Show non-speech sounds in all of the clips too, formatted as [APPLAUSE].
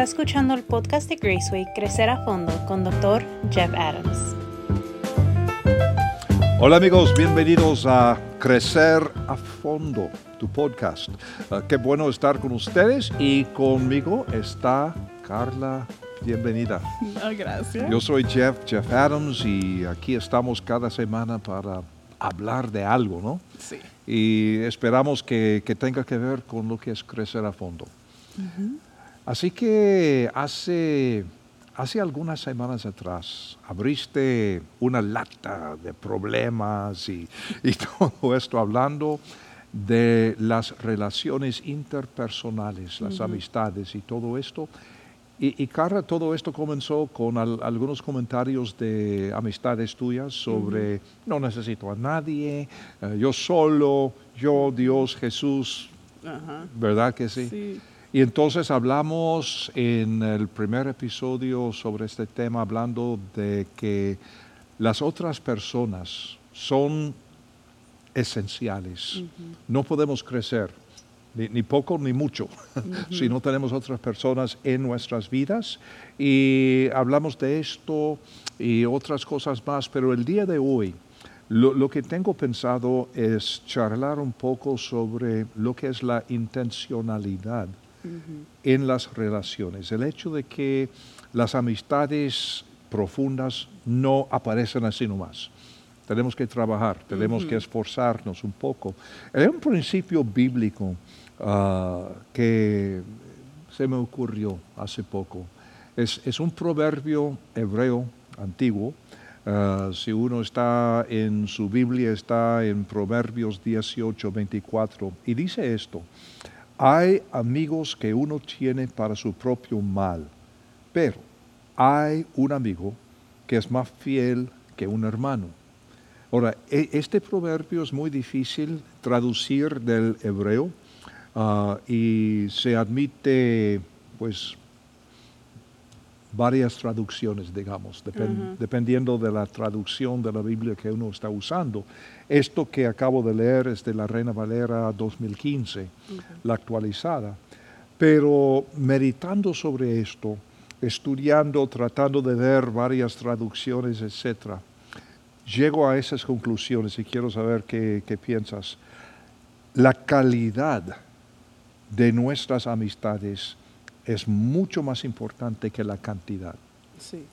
Está escuchando el podcast de Graceway Crecer a Fondo con Dr. Jeff Adams. Hola amigos, bienvenidos a Crecer a Fondo, tu podcast. Uh, qué bueno estar con ustedes y conmigo está Carla. Bienvenida. Oh, gracias. Yo soy Jeff, Jeff Adams y aquí estamos cada semana para hablar de algo, ¿no? Sí. Y esperamos que, que tenga que ver con lo que es crecer a fondo. Así que hace, hace algunas semanas atrás abriste una lata de problemas y, [LAUGHS] y todo esto hablando de las relaciones interpersonales, las amistades y todo esto. Y, y Carla, todo esto comenzó con al- algunos comentarios de amistades tuyas sobre no necesito a nadie, eh, yo solo, yo, Dios, Jesús. ¿verdad que sí? Sí. Y entonces hablamos en el primer episodio sobre este tema, hablando de que las otras personas son esenciales. No podemos crecer, ni, ni poco ni mucho, [LAUGHS] si no tenemos otras personas en nuestras vidas. Y hablamos de esto y otras cosas más, pero el día de hoy lo, lo que tengo pensado es charlar un poco sobre lo que es la intencionalidad en las relaciones. El hecho de que las amistades profundas no aparecen así nomás. Tenemos que trabajar, tenemos que esforzarnos un poco. Hay un principio bíblico ah, que se me ocurrió hace poco. Es, es un proverbio hebreo antiguo. Ah, si uno está en su Biblia, está en Proverbios 18, 24, y dice esto. Hay amigos que uno tiene para su propio mal, pero hay un amigo que es más fiel que un hermano. Ahora, e- este proverbio es muy difícil traducir del hebreo ah, y se admite, pues, varias traducciones, digamos, depen- dependiendo de la traducción de la Biblia que uno está usando. Esto que acabo de leer es de la Reina Valera 2015, la actualizada. Pero meditando sobre esto, estudiando, tratando de ver varias traducciones, etc., llego a esas conclusiones y quiero saber qué, qué piensas. La calidad de nuestras amistades es mucho más importante que la cantidad. Sí.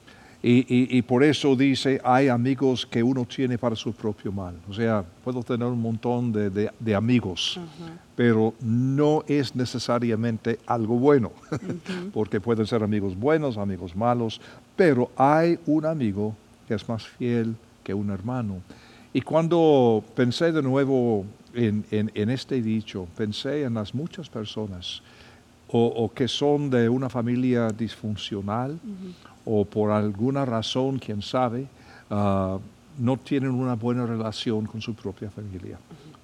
Y, y- y por eso dice, hay amigos que uno tiene para su propio mal. O sea, puedo tener un montón de, de- de amigos, pero no es necesariamente algo bueno, [LAUGHS] porque pueden ser amigos buenos, amigos malos, pero hay un amigo que es más fiel que un hermano. Y cuando pensé de nuevo en, en- en este dicho, pensé en las muchas personas o, o que son de una familia disfuncional o por alguna razón, quién sabe, ah, no tienen una buena relación con su propia familia.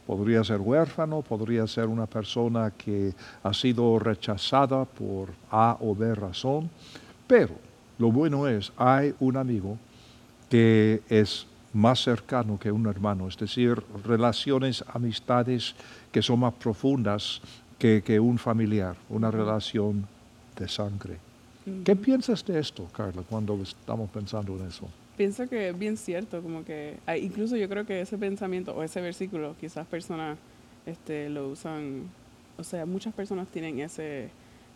Podría ser huérfano, podría ser una persona que ha sido rechazada por A o B razón, pero lo bueno es, hay un amigo que es más cercano que un hermano, es decir, relaciones, amistades que son más profundas que, que un familiar, una relación de sangre. ¿Qué piensas de esto, Carla, cuando estamos pensando en eso? Pienso que es bien cierto, como que ah, incluso yo creo que ese pensamiento o ese versículo, quizás personas este, lo usan, o sea, muchas personas tienen ese,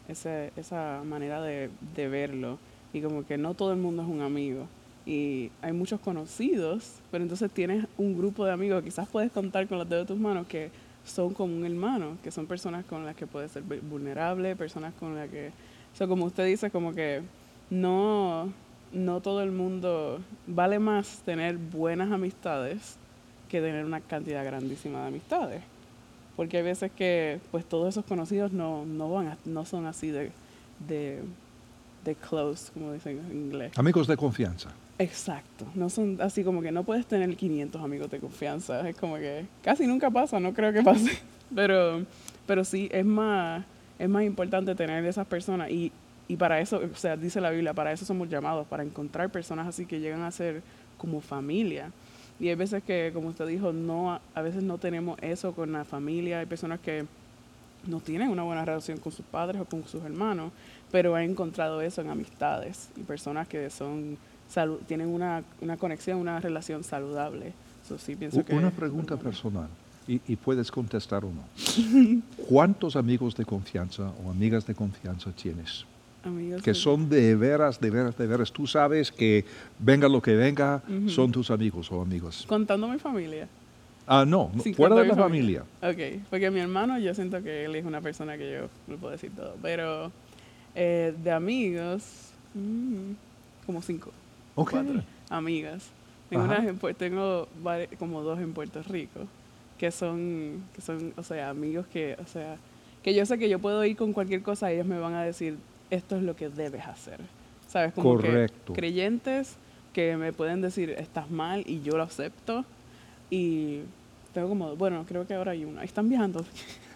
ese esa manera de, de verlo y como que no todo el mundo es un amigo y hay muchos conocidos, pero entonces tienes un grupo de amigos, quizás puedes contar con los dedos de tus manos que son como un hermano, que son personas con las que puedes ser vu- vulnerable, personas con las que, o sea, como usted dice, como que no, no todo el mundo, vale más tener buenas amistades que tener una cantidad grandísima de amistades. Porque hay veces que pues todos esos conocidos no, no, van a- no son así de, de close, como dicen en inglés. Amigos de confianza. Exacto, no son así como que no puedes tener 500 amigos de confianza, es como que casi nunca pasa, no creo que pase, [LAUGHS] pero, pero sí, es más, es más importante tener esas personas y, y para eso, o sea, dice la Biblia, para eso somos llamados, para encontrar personas así que llegan a ser como familia. Y hay veces que, como usted dijo, no, a veces no tenemos eso con la familia, hay personas que no tienen una buena relación con sus padres o con sus hermanos, pero he encontrado eso en amistades y personas que son tienen una, una, conexión, una relación saludable. sí pienso que una pregunta personal, y, y, puedes contestar o no. [LAUGHS] ¿Cuántos amigos de confianza o amigas de confianza tienes? que son de veras, de veras, de veras. Tú sabes que venga lo que venga, son tus amigos o amigos. Contando mi familia. Ah, no, fuera de la familia. Ok, porque mi hermano yo siento que él es una persona que yo no puedo decir todo, pero eh, de amigos, mm, como cinco. Ok. amigas. Tengo, tengo como dos en Puerto Rico, que son, que son, o sea, amigos que, o sea, que yo sé que yo puedo ir con cualquier cosa y ellos me van a decir, esto es lo que debes hacer. ¿Sabes? Como Correcto. Que creyentes que me pueden decir, estás mal y yo lo acepto. Y tengo como, bueno, creo que ahora hay uno. Ahí están viajando.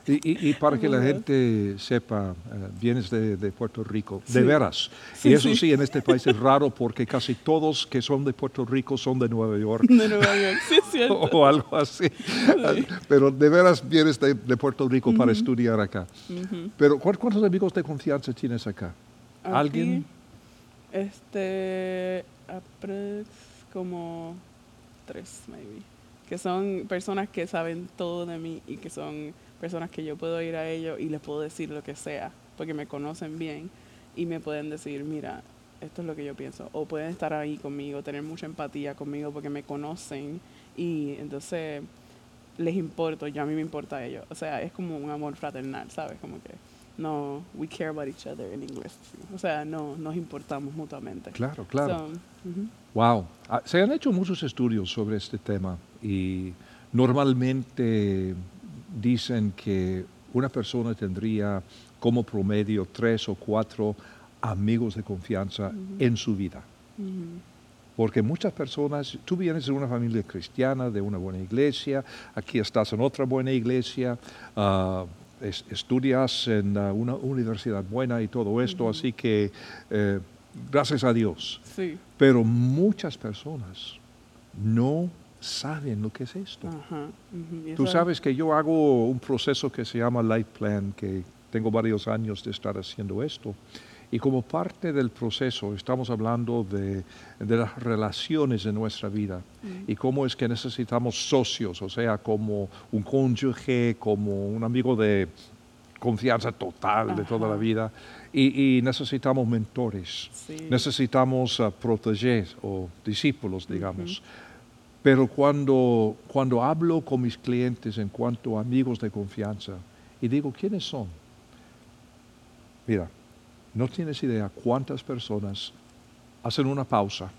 Y, y, para que la gente sepa, eh, vienes de, de, Puerto Rico, de veras. y eso sí. en este país es raro porque casi todos que son de Puerto Rico son de Nueva York. De Nueva York, sí, es cierto. [LAUGHS] o algo así. Pero de veras vienes de, de Puerto Rico para estudiar acá. Pero ¿cuántos amigos de confianza tienes acá? ¿Alguien? Este, como tres, maybe. Que son personas que saben todo de mí y que son personas que yo puedo ir a ellos y les puedo decir lo que sea, porque me conocen bien y me pueden decir, mira, esto es lo que yo pienso. O pueden estar ahí conmigo, tener mucha empatía conmigo porque me conocen y entonces les importo, yo a mí me importa a ellos. O sea, es como un amor fraternal, ¿sabes? Como que no, we care about each other en inglés. O sea, no nos importamos mutuamente. Claro, claro. Wow. Ah, se han hecho muchos estudios sobre este tema y normalmente dicen que una persona tendría como promedio tres o cuatro amigos de confianza en su vida. Porque muchas personas, tú vienes de una familia cristiana, de una buena iglesia, aquí estás en otra buena iglesia, ah, estudias en ah, una universidad buena y todo esto, así que eh, gracias a Dios. Pero muchas personas no saben lo que es esto. Tú sabes que yo hago un proceso que se llama Life Plan, que tengo varios años de estar haciendo esto. Y como parte del proceso estamos hablando de, las relaciones en nuestra vida mm. y cómo es que necesitamos socios, o sea, como un cónyuge, como un amigo de confianza total de toda la vida. Y, necesitamos mentores, necesitamos uh, proteger o discípulos, digamos. Pero cuando, cuando hablo con mis clientes en cuanto a amigos de confianza y digo, ¿quiénes son? Mira, no tienes idea cuántas personas hacen una pausa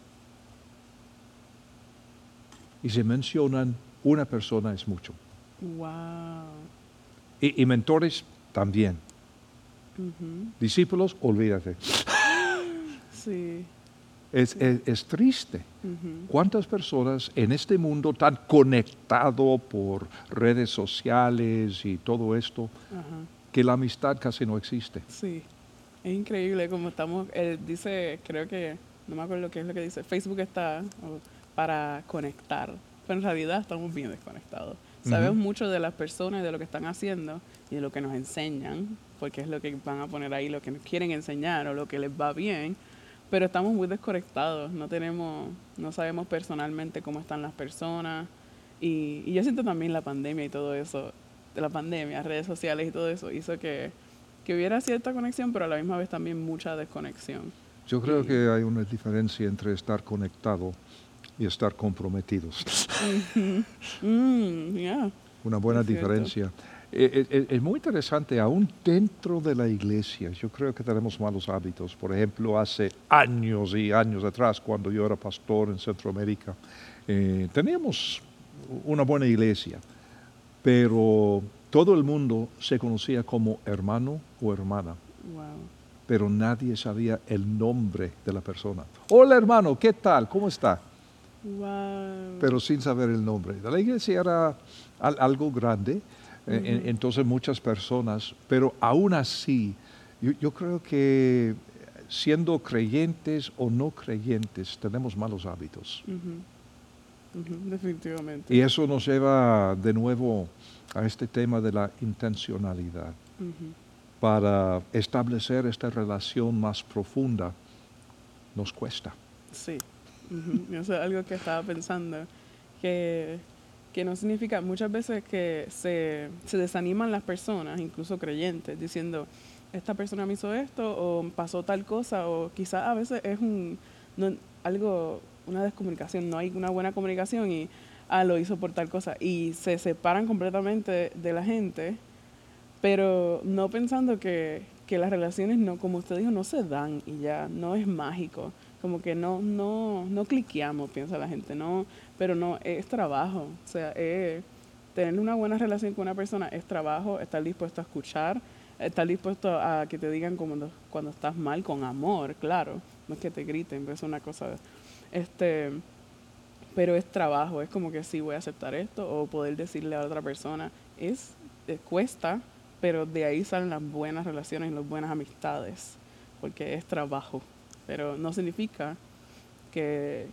y se mencionan una persona es mucho. Wow. Y, mentores también. Discípulos, olvídate. Sí. Es, es, triste. ¿Cuántas personas en este mundo tan conectado por redes sociales y todo esto, que la amistad casi no existe? Sí, es increíble como estamos, él dice, creo que, no me acuerdo qué es lo que dice, Facebook está para conectar, pero en realidad estamos bien desconectados. Sabemos mucho de las personas, de lo que están haciendo y de lo que nos enseñan, porque es lo que van a poner ahí, lo que nos quieren enseñar o lo que les va bien pero estamos muy desconectados, no tenemos, no sabemos personalmente cómo están las personas y, y yo siento también la pandemia y todo eso, la pandemia, redes sociales y todo eso hizo que, que hubiera cierta conexión, pero a la misma vez también mucha desconexión. Yo creo que hay una diferencia entre estar conectado y estar comprometidos. Mm, una buena diferencia. Eh, eh, eh, es, muy interesante, aún dentro de la iglesia, yo creo que tenemos malos hábitos. Por ejemplo, hace años y años atrás, cuando yo era pastor en Centroamérica, teníamos una buena iglesia, pero todo el mundo se conocía como hermano o hermana. Pero nadie sabía el nombre de la persona. Hola hermano, ¿qué tal? ¿Cómo está? Pero sin saber el nombre. La iglesia era algo grande entonces muchas personas, pero aún así, yo, creo que siendo creyentes o no creyentes, tenemos malos hábitos. Definitivamente. Y eso nos lleva de nuevo a este tema de la intencionalidad. Para establecer esta relación más profunda nos cuesta. Sí, eso es algo que estaba pensando, que, que no significa muchas veces que se, se desaniman las personas, incluso creyentes, diciendo, esta persona me hizo esto o pasó tal cosa, o quizás a veces es un, no- algo, una descomunicación, no hay una buena comunicación y, ah, lo hizo por tal cosa, y se separan completamente de la gente, pero no pensando que, que las relaciones no, como usted dijo, no se dan y ya, no es mágico, como que no, no, no cliqueamos, piensa la gente, no, pero no, es trabajo, o sea, tener una buena relación con una persona es trabajo, estar dispuesto a escuchar, estar dispuesto a que te digan cuando, cuando estás mal, con amor, claro, no es que te griten, pero es una cosa, este, pero es trabajo, es como que sí voy a aceptar esto o poder decirle a otra persona, es, eh, cuesta, pero de ahí salen las buenas relaciones y las buenas amistades, porque es trabajo, pero no significa que,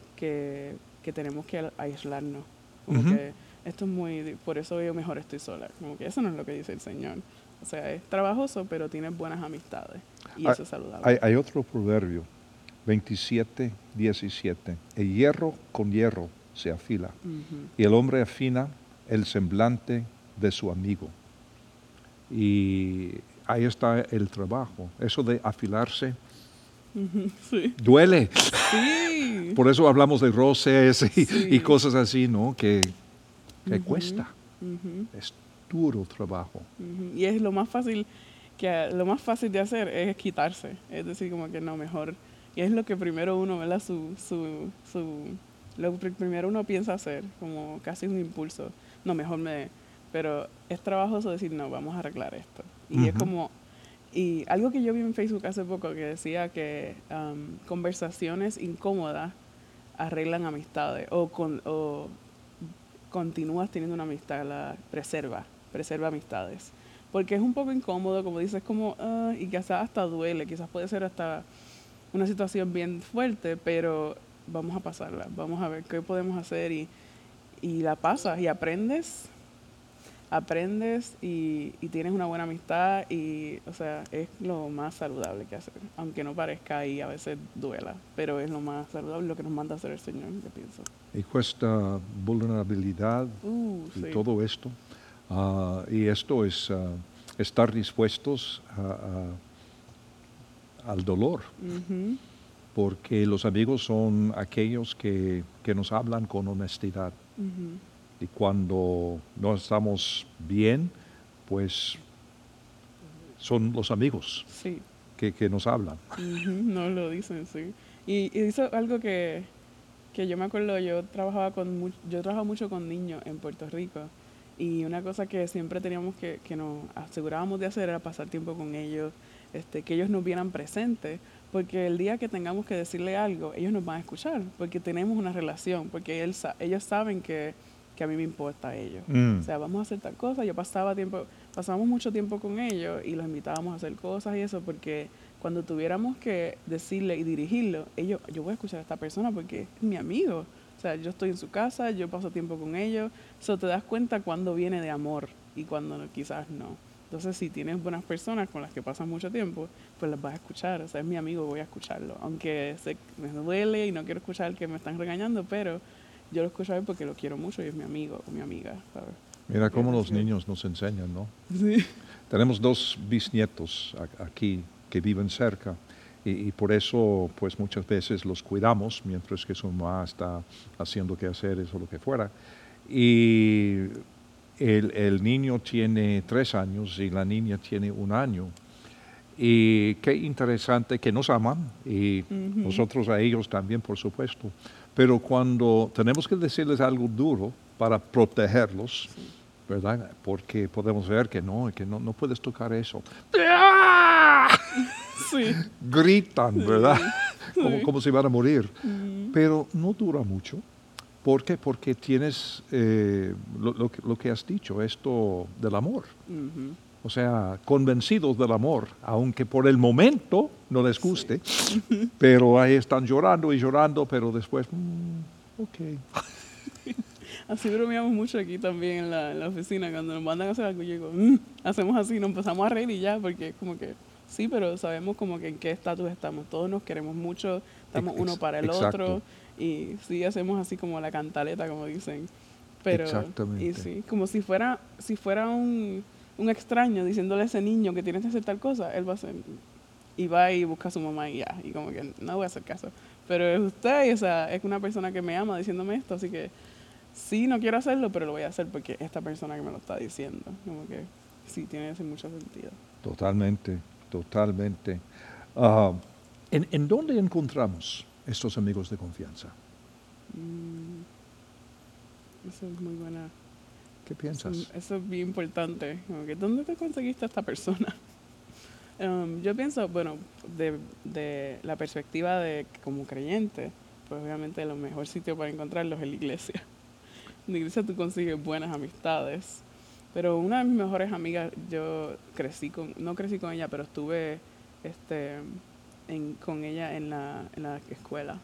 que tenemos que aislarnos, como Ujú. que esto es muy, por eso yo mejor estoy sola, como que eso no es lo que dice el Señor, o sea, es trabajoso, pero tienes buenas amistades y Ah, eso es saludable. Hay, hay otro proverbio, 27, 17. El hierro con hierro se afila Ujú. y el hombre afina el semblante de su amigo. Y ahí está el trabajo. Eso de afilarse Sí. duele. Sí. Por eso hablamos de roces y, Sí. y cosas así, ¿no? Que, que Ujú. cuesta. Ujú, Es duro trabajo. ujú. Y es lo más fácil que lo más fácil de hacer es quitarse, es decir, como que no mejor. Y es lo que primero uno, ¿verdad? Su, su, su, lo que primero uno piensa hacer, como casi un impulso. No, mejor me... Pero es trabajoso decir, no, vamos a arreglar esto. Y es como... Y algo que yo vi en Facebook hace poco que decía que um, conversaciones incómodas arreglan amistades o, con, o continúas teniendo una amistad, la preserva, preserva amistades. Porque es un poco incómodo, como dices, como, ah, y quizás hasta duele, quizás puede ser hasta una situación bien fuerte, pero vamos a pasarla, vamos a ver qué podemos hacer y, y la pasas y aprendes, aprendes y, y tienes una buena amistad y, o sea, es lo más saludable que hacer, aunque no parezca y a veces duela, pero es lo más saludable, lo que nos manda hacer el Señor, yo pienso. Y cuesta vulnerabilidad Uh, y sí. todo esto. Ah, y esto es ah, estar dispuestos a- a- al dolor, porque los amigos son aquellos que, que nos hablan con honestidad. Y cuando no estamos bien, pues son los amigos Sí, que, que nos hablan. ujú, no lo dicen, sí. Y, y hizo algo que, que yo me acuerdo, yo trabajaba con yo trabajaba mucho con niños en Puerto Rico y una cosa que siempre teníamos que, que nos asegurábamos de hacer era pasar tiempo con ellos, este, que ellos nos vieran presentes, porque el día que tengamos que decirle algo, ellos nos van a escuchar, porque tenemos una relación, porque él, ellos saben que, que a mí me importa a ellos. Mm. O sea, vamos a hacer tal cosa. Yo pasaba tiempo, pasamos mucho tiempo con ellos y los invitábamos a hacer cosas y eso porque cuando tuviéramos que decirle y dirigirlo, ellos, yo voy a escuchar a esta persona porque es mi amigo. O sea, yo estoy en su casa, yo paso tiempo con ellos. Eso te das cuenta cuando viene de amor y cuando quizás no. Entonces, si tienes buenas personas con las que pasas mucho tiempo, pues las vas a escuchar. O sea, es mi amigo, voy a escucharlo. Aunque que me duele y no quiero escuchar que me están regañando, pero yo lo escucho a él porque lo quiero mucho y es mi amigo o mi amiga, ¿sabes? Mira cómo los niños nos enseñan, ¿no? Sí. Tenemos dos bisnietos aquí que viven cerca y, y por eso pues muchas veces los cuidamos mientras que su mamá está haciendo quehaceres o lo que fuera. Y el, el niño tiene tres años y la niña tiene un año. Y qué interesante que nos aman y Ujú. nosotros a ellos también, por supuesto. Pero cuando tenemos que decirles algo duro para protegerlos, ¿verdad? Porque podemos ver que no, que no, no puedes tocar eso. [LAUGHS] Sí. Gritan, ¿verdad? Como, Sí. como si van a morir. Mm, Pero no dura mucho. ¿Por qué? Porque tienes eh, lo, lo que- lo que has dicho, esto del amor. O sea, convencidos del amor, aunque por el momento no les guste, pero ahí están llorando y llorando, pero después, mm, ok. [LAUGHS] Así bromeamos mucho aquí también en la, en la oficina. Cuando nos mandan a hacer algo, yo digo, "Mm", hacemos así, nos empezamos a reír y ya, porque es como que, sí, pero sabemos como que en qué estatus estamos. Todos nos queremos mucho, estamos uno para el exacto. otro. Y sí, hacemos así como la cantaleta, como dicen. Pero, Exactamente. Y sí, como si fuera, si fuera un, un extraño diciéndole a ese niño que tienes que hacer tal cosa, él va a hacer, y va y busca a su mamá y ya, y como que no voy a hacer caso. Pero es usted, y, o sea, es una persona que me ama diciéndome esto, así que sí, no quiero hacerlo, pero lo voy a hacer porque esta persona que me lo está diciendo, como que sí, tiene ese mucho sentido. Totalmente, totalmente. Ah, ¿en, en dónde encontramos estos amigos de confianza? Mm, eso es muy buena. ¿Qué piensas? eso es bien importante. Que, ¿Dónde te conseguiste a esta persona? [LAUGHS] Um, yo pienso, bueno, de, de la perspectiva de como creyente, pues obviamente el mejor sitio para encontrarlos es la iglesia. [LAUGHS] En la iglesia tú consigues buenas amistades. Pero una de mis mejores amigas, yo crecí con, no crecí con ella, pero estuve este, en, con ella en la, en la escuela.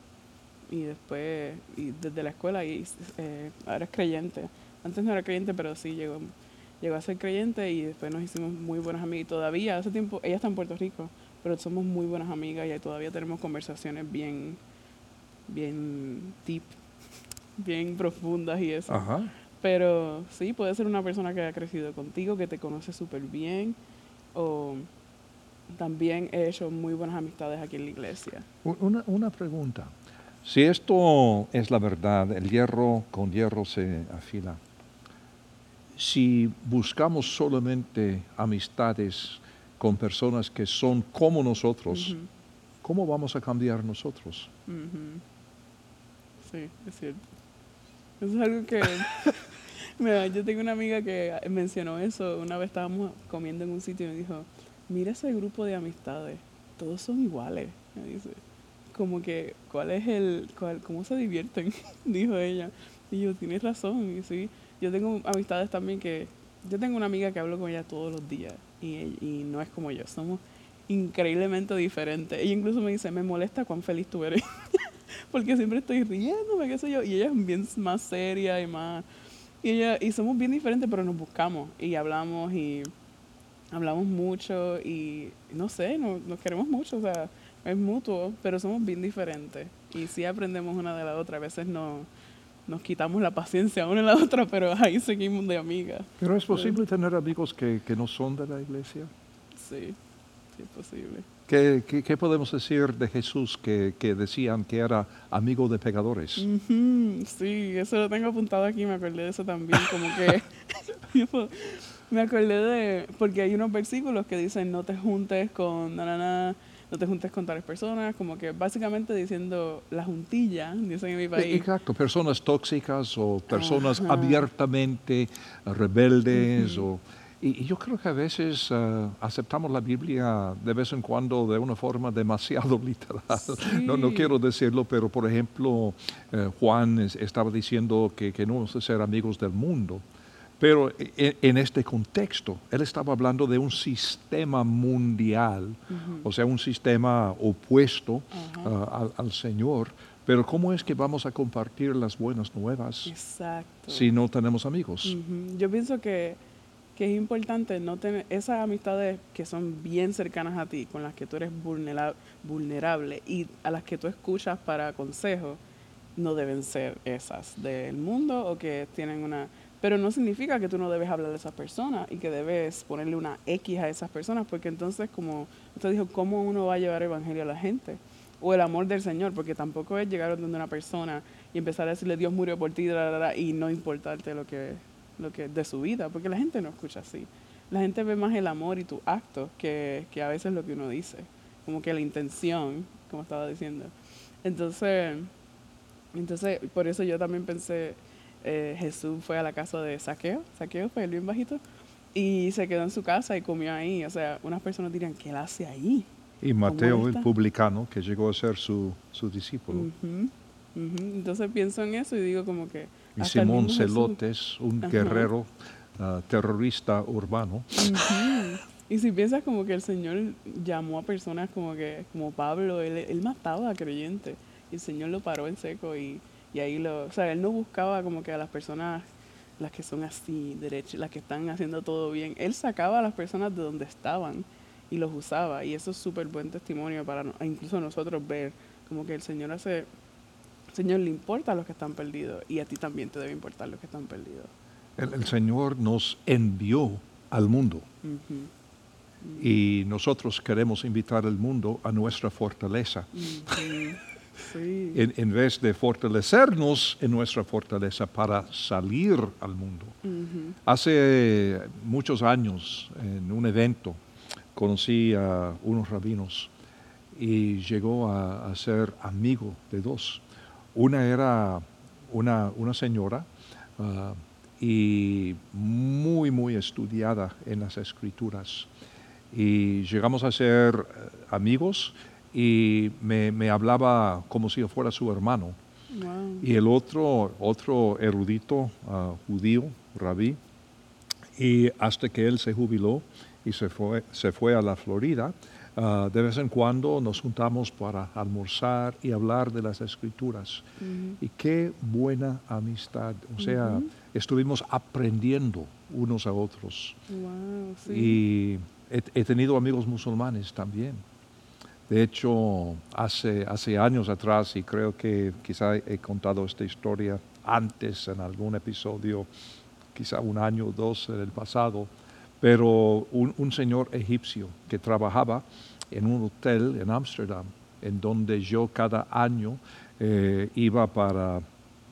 Y después, y desde la escuela, y eh, ahora es creyente. Antes no era creyente, pero sí llegó, llegó a ser creyente y después nos hicimos muy buenas amigas. Y todavía, hace tiempo, ella está en Puerto Rico, pero somos muy buenas amigas y todavía tenemos conversaciones bien, bien deep, [LAUGHS] bien profundas y eso. Ajá. Pero sí, puede ser una persona que ha crecido contigo, que te conoce súper bien, o también he hecho muy buenas amistades aquí en la iglesia. Una, una pregunta. Si esto es la verdad, el hierro con hierro se afila. Si buscamos solamente amistades con personas que son como nosotros, ¿cómo vamos a cambiar nosotros? Sí, es cierto. Eso es algo que... [LAUGHS] Mira, yo tengo una amiga que mencionó eso. Una vez estábamos comiendo en un sitio y me dijo, mira ese grupo de amistades, todos son iguales. Me dice, como que, ¿cuál es el, cuál, cómo se divierten? [LAUGHS] Dijo ella. Y yo, tienes razón. Y sí, yo tengo amistades también que, yo tengo una amiga que hablo con ella todos los días y, y no es como yo, somos increíblemente diferentes. Ella incluso me dice, me molesta cuán feliz tú eres. [LAUGHS] Porque siempre estoy riéndome, qué sé yo. Y ella es bien más seria y más... Y, ella, y somos bien diferentes, pero nos buscamos y hablamos y hablamos mucho y no sé, no- nos queremos mucho, o sea, es mutuo, pero somos bien diferentes. Y sí aprendemos una de la otra, a veces no, nos quitamos la paciencia una de la otra, pero ahí seguimos de amigas. Pero es posible tener amigos que, que no son de la iglesia. Sí, sí es posible. ¿Qué, qué- qué podemos decir de Jesús que, que decían que era amigo de pecadores? Ujú, Sí, eso lo tengo apuntado aquí, me acordé de eso también, como que [LAUGHS] [LAUGHS] me acordé de, porque hay unos versículos que dicen no te juntes con na, na, na, no te juntes con tales personas, como que básicamente diciendo la juntilla, dicen en mi E- país. Exacto, personas tóxicas o personas Ajá. abiertamente rebeldes. o, y, y yo creo que a veces eh, aceptamos la Biblia de vez en cuando de una forma demasiado [LAUGHS] literal. No, no quiero decirlo, pero por ejemplo, eh, Juan es- estaba diciendo que, que no vamos a ser amigos del mundo. Pero e- en este contexto, él estaba hablando de un sistema mundial, o sea, un sistema opuesto ah, al, al Señor. Pero ¿cómo es que vamos a compartir las buenas nuevas Exacto. si no tenemos amigos? Yo pienso que, que es importante no tener esas amistades que son bien cercanas a ti, con las que tú eres vulnera- vulnerable y a las que tú escuchas para consejo, no deben ser esas del mundo o que tienen una... Pero no significa que tú no debes hablar de esas personas y que debes ponerle una X a esas personas, porque entonces, como usted dijo, ¿cómo uno va a llevar el evangelio a la gente? O el amor del Señor, porque tampoco es llegar donde una persona y empezar a decirle Dios murió por ti y no importarte lo que, lo que de su vida, porque la gente no escucha así. La gente ve más el amor y tus actos que, que a veces lo que uno dice, como que la intención, como estaba diciendo. Entonces, entonces por eso yo también pensé, eh, Jesús fue a la casa de Saqueo, Saqueo fue el bien bajito, y se quedó en su casa y comió ahí. O sea, unas personas dirían, ¿qué él hace ahí? Y Mateo, el publicano, que llegó a ser su, su discípulo. Ujú, ujú. Entonces pienso en eso y digo como que... Y Simón Jesús- Celotes, un Ajá. guerrero ah, terrorista urbano. Ujú. Y si piensas como que el Señor llamó a personas como que, como Pablo, él, él mataba a creyentes. Y el Señor lo paró en seco y, Y ahí lo, o sea, él no buscaba como que a las personas, las que son así, derechas, las que están haciendo todo bien. Él sacaba a las personas de donde estaban y los usaba. Y eso es súper buen testimonio para incluso nosotros ver como que el Señor hace, el Señor le importa a los que están perdidos y a ti también te debe importar los que están perdidos. El, Señor nos envió al mundo. Y nosotros queremos invitar al mundo a nuestra fortaleza. En, vez de fortalecernos en nuestra fortaleza para salir al mundo. Hace muchos años, en un evento, conocí a unos rabinos y llegó a, ser amigo de dos. Una era una, una señora ah, y muy, muy estudiada en las escrituras. Y llegamos a ser eh, amigos y me, hablaba como si yo fuera su hermano. Y el otro, otro erudito ah, judío, rabí, y hasta que él se jubiló y se fue, se fue a la Florida, ah, de vez en cuando nos juntamos para almorzar y hablar de las escrituras. Y qué buena amistad. O sea, estuvimos aprendiendo unos a otros. Y he, tenido amigos musulmanes también. De hecho, hace, hace años atrás, y creo que quizá he contado esta historia antes en algún episodio, quizá un año o dos en el pasado, pero un, señor egipcio que trabajaba en un hotel en Ámsterdam, en donde yo cada año eh, iba para,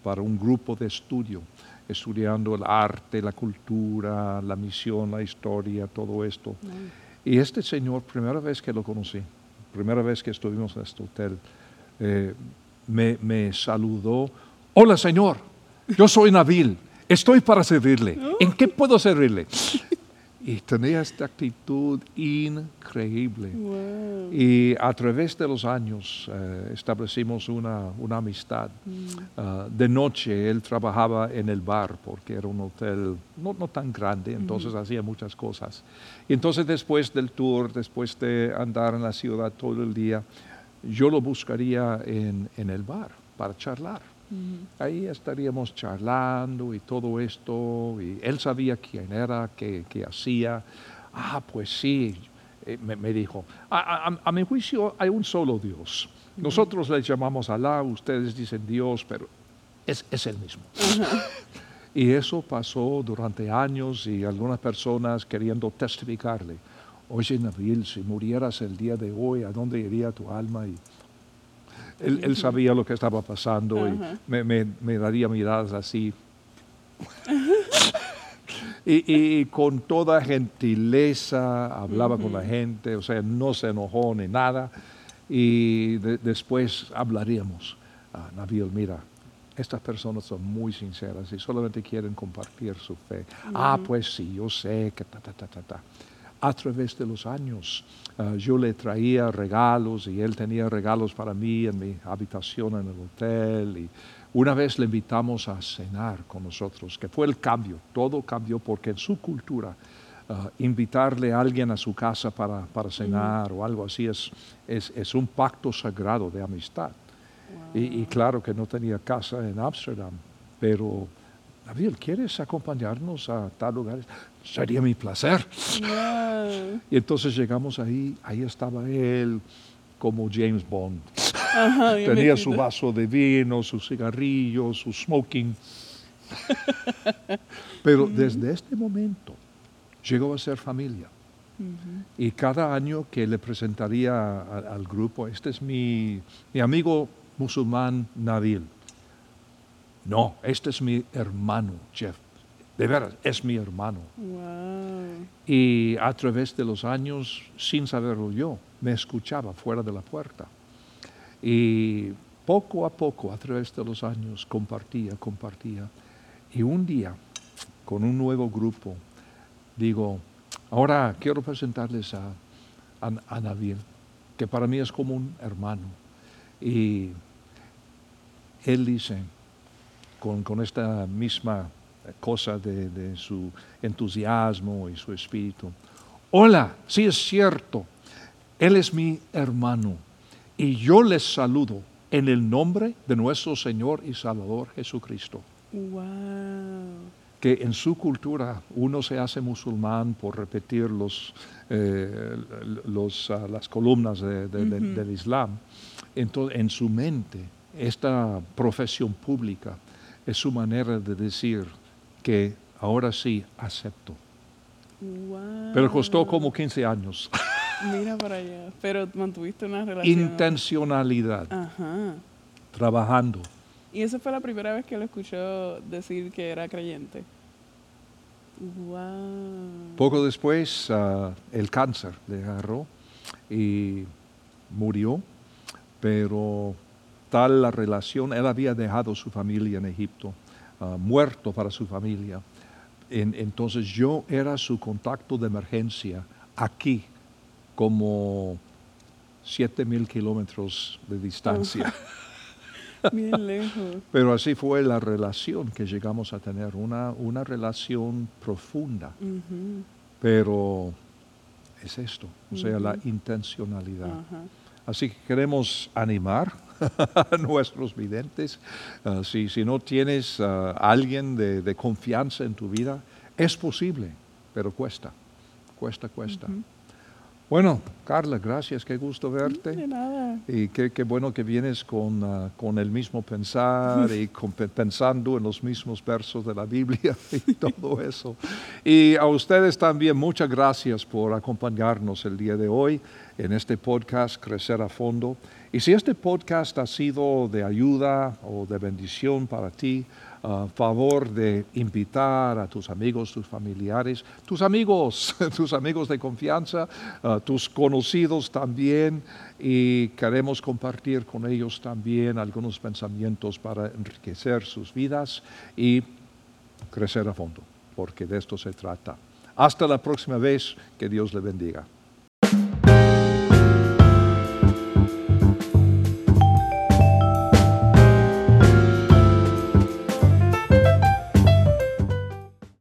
para un grupo de estudio estudiando el arte, la cultura, la misión, la historia, todo esto. Y este señor, primera vez que lo conocí, primera vez que estuvimos en este hotel, eh, me, me, saludó. Hola señor, yo soy Nabil, estoy para servirle. ¿En qué puedo servirle? Y tenía esta actitud increíble. Y a través de los años eh, establecimos una, una amistad. Mm. Ah, de noche él trabajaba en el bar porque era un hotel no, no tan grande, entonces hacía muchas cosas. Y entonces después del tour, después de andar en la ciudad todo el día, yo lo buscaría en, en el bar para charlar. Ahí estaríamos charlando y todo esto, y él sabía quién era, qué, hacía. Ah, pues sí, eh, me, dijo, a, mi juicio hay un solo Dios. Nosotros le llamamos Alá, ustedes dicen Dios, pero es, es el mismo. y eso pasó durante años y algunas personas queriendo testificarle. Oye, Nabil, si murieras el día de hoy, ¿a dónde iría tu alma? Y él, sabía lo que estaba pasando y me, daría miradas así. [LAUGHS] y, con toda gentileza hablaba con la gente, o sea, no se enojó ni nada. Y después hablaríamos. Ah, Nabil, mira, estas personas son muy sinceras y solamente quieren compartir su fe. Ah, pues sí, yo sé que ta, ta, ta, ta, ta a través de los años. Ah, yo le traía regalos y él tenía regalos para mí en mi habitación en el hotel. Y una vez le invitamos a cenar con nosotros, que fue el cambio, todo cambió porque en su cultura ah, invitarle a alguien a su casa para, cenar o algo así es, es, un pacto sagrado de amistad. Y, y, claro que no tenía casa en Ámsterdam, pero David, ¿quieres acompañarnos a tal lugar? Sería mi placer. Y entonces llegamos ahí, ahí estaba él como James Bond. Tenía su vaso de vino, su cigarrillo, su smoking. Pero desde este momento llegó a ser familia. Y cada año que le presentaría al grupo, este es mi, mi amigo musulmán Nabil. No, este es mi hermano, Jeff. De veras, es mi hermano. Y a través de los años, sin saberlo yo, me escuchaba fuera de la puerta. Y poco a poco, a través de los años, compartía, compartía. Y un día, con un nuevo grupo, digo, ahora quiero presentarles a, a, Nabil, que para mí es como un hermano. Y él dice, con, esta misma cosa de, su entusiasmo y su espíritu. Hola, sí es cierto, Él es mi hermano y yo les saludo en el nombre de nuestro Señor y Salvador Jesucristo. Wow. Que en su cultura uno se hace musulmán por repetir los, eh, los, ah, las columnas de- de- del Islam. Entonces, en su mente, esta profesión pública es su manera de decir que ahora sí acepto. Wow. Pero costó como 15 años. [LAUGHS] Mira para allá. Pero mantuviste una relación. Intencionalidad, Ajá. trabajando. Y esa fue la primera vez que lo escuchó decir que era creyente. Wow. Poco después ah, el cáncer le agarró y murió, pero tal la relación, él había dejado su familia en Egipto, ah, muerto para su familia. En- entonces yo era su contacto de emergencia aquí, como siete mil kilómetros de distancia. [LAUGHS] Bien lejos. Pero así fue la relación que llegamos a tener, una, una relación profunda. Pero es esto, o sea, la intencionalidad. Así que queremos animar [LAUGHS] nuestros videntes. Ah, si, si no tienes a alguien de, confianza en tu vida, es posible, pero cuesta, cuesta, cuesta. Bueno, Carla, gracias, qué gusto verte. De nada. Y qué, qué bueno que vienes con, ah, con el mismo pensar y con- pensando en los mismos versos de la Biblia [LAUGHS] y todo eso. Y a ustedes también muchas gracias por acompañarnos el día de hoy en este podcast Crecer a Fondo. Y si este podcast ha sido de ayuda o de bendición para ti, favor de invitar a tus amigos, tus familiares, tus amigos, [LAUGHS] tus amigos de confianza, tus conocidos también, y queremos compartir con ellos también algunos pensamientos para enriquecer sus vidas y crecer a fondo, porque de esto se trata. Hasta la próxima vez, que Dios le bendiga.